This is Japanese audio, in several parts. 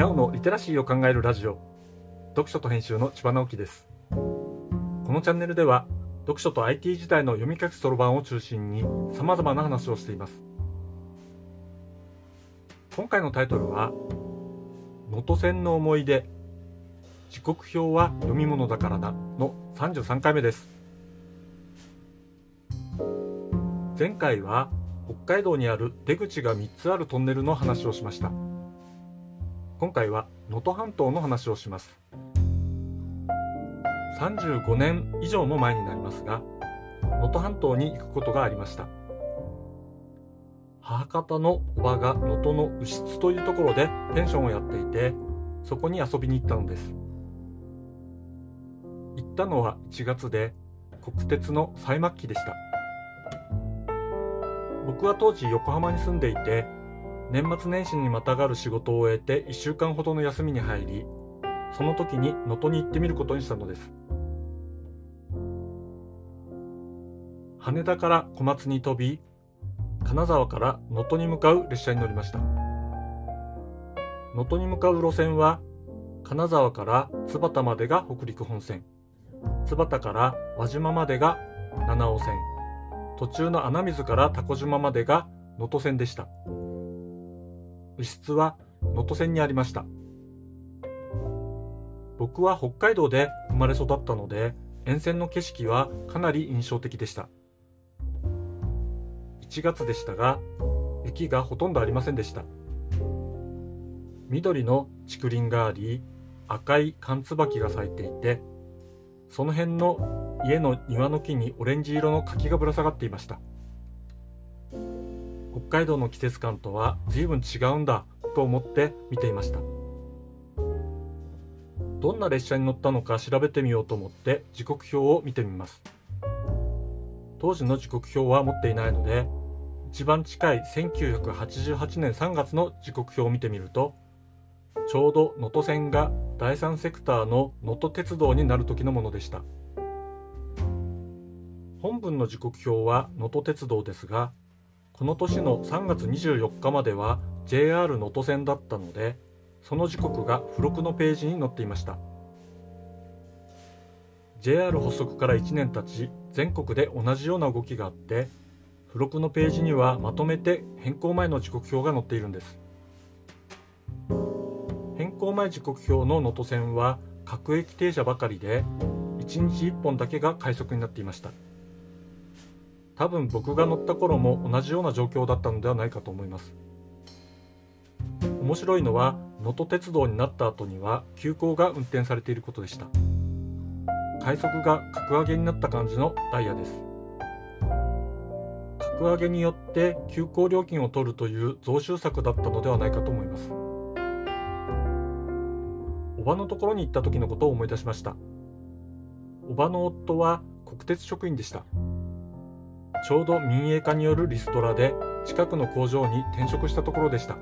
にゃおのリテラシーを考えるラジオ。読書と編集の千葉直樹です。このチャンネルでは読書と IT 時代の読み書きそろばんを中心に様々な話をしています。今回のタイトルは能登線の思い出。時刻表は読み物だからなの33回目です。前回は北海道にある出口が3つあるトンネルの話をしました。今回は能登半島の話をします。35年以上も前になりますが能登半島に行くことがありました。母方のおばが能登の牛津というところでペンションをやっていてそこに遊びに行ったのです。行ったのは1月で国鉄の最末期でした。僕は当時横浜に住んでいて年末年始にまたがる仕事を終えて1週間ほどの休みに入りその時に能登に行ってみることにしたのです。羽田から小松に飛び金沢から能登に向かう列車に乗りました。能登に向かう路線は金沢から津幡までが北陸本線。津幡から輪島までが七尾線。途中の穴水から蛸島までが能登線でした。牛津は能登線にありました。僕は北海道で生まれ育ったので沿線の景色はかなり印象的でした。1月でしたが雪がほとんどありませんでした。緑の竹林があり赤い缶椿が咲いていてその辺の家の庭の木にオレンジ色の柿がぶら下がっていました。北海道の季節感とは随分違うんだと思って見ていました。どんな列車に乗ったのか調べてみようと思って時刻表を見てみます。当時の時刻表は持っていないので一番近い1988年3月の時刻表を見てみるとちょうど能登線が第三セクターの能登鉄道になる時のものでした。本文の時刻表は能登鉄道ですがこの年の3月24日までは JR 能登線だったのでその時刻が付録のページに載っていました。JR 発足から1年経ち全国で同じような動きがあって付録のページにはまとめて変更前の時刻表が載っているんです。変更前時刻表の能登線は各駅停車ばかりで1日1本だけが快速になっていました。多分僕が乗った頃も同じような状況だったのではないかと思います。面白いのは能登鉄道になった後には急行が運転されていることでした。快速が格上げになった感じのダイヤです。格上げによって急行料金を取るという増収策だったのではないかと思います。おばのところに行った時のことを思い出しました。おばの夫は国鉄職員でした。ちょうど民営化によるリストラで近くの工場に転職したところでした。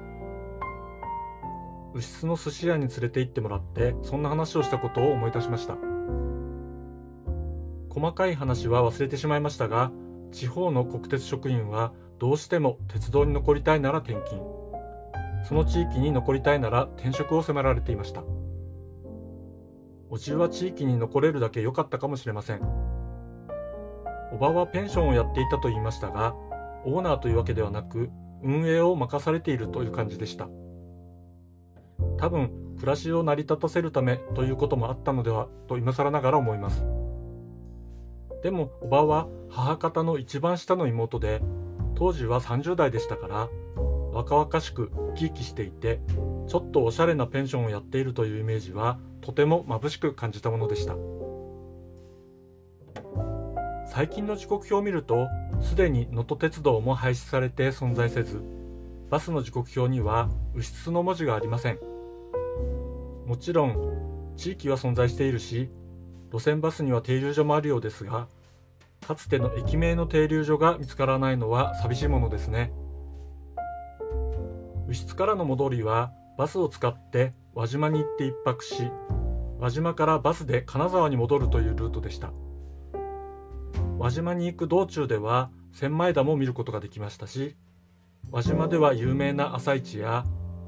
牛津の寿司屋に連れて行ってもらってそんな話をしたことを思い出しました。細かい話は忘れてしまいましたが地方の国鉄職員はどうしても鉄道に残りたいなら転勤。その地域に残りたいなら転職を迫られていました。おじは地域に残れるだけ良かったかもしれません。おばはペンションをやっていたと言いましたが、オーナーというわけではなく、運営を任されているという感じでした。多分、暮らしを成り立たせるためということもあったのではと今更ながら思います。でも、おばは母方の一番下の妹で、当時は30代でしたから、若々しく生き生きしていて、ちょっとおしゃれなペンションをやっているというイメージは、とても眩しく感じたものでした。最近の時刻表を見るとすでに能登鉄道も廃止されて存在せずバスの時刻表には牛津の文字がありません。もちろん地域は存在しているし路線バスには停留所もあるようですがかつての駅名の停留所が見つからないのは寂しいものですね。牛津からの戻りはバスを使って輪島に行って1泊し輪島からバスで金沢に戻るというルートでした。輪島に行く道中では千枚田も見ることができましたし輪島では有名な朝市や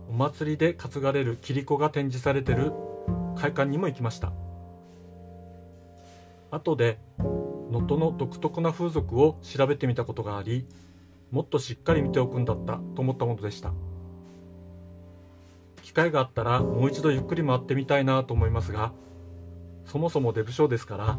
お祭りで担がれるキリコが展示されてる会館にも行きました。後で能登の独特な風俗を調べてみたことがありもっとしっかり見ておくんだったと思ったものでした。機会があったらもう一度ゆっくり回ってみたいなと思いますがそもそもデブ賞ですから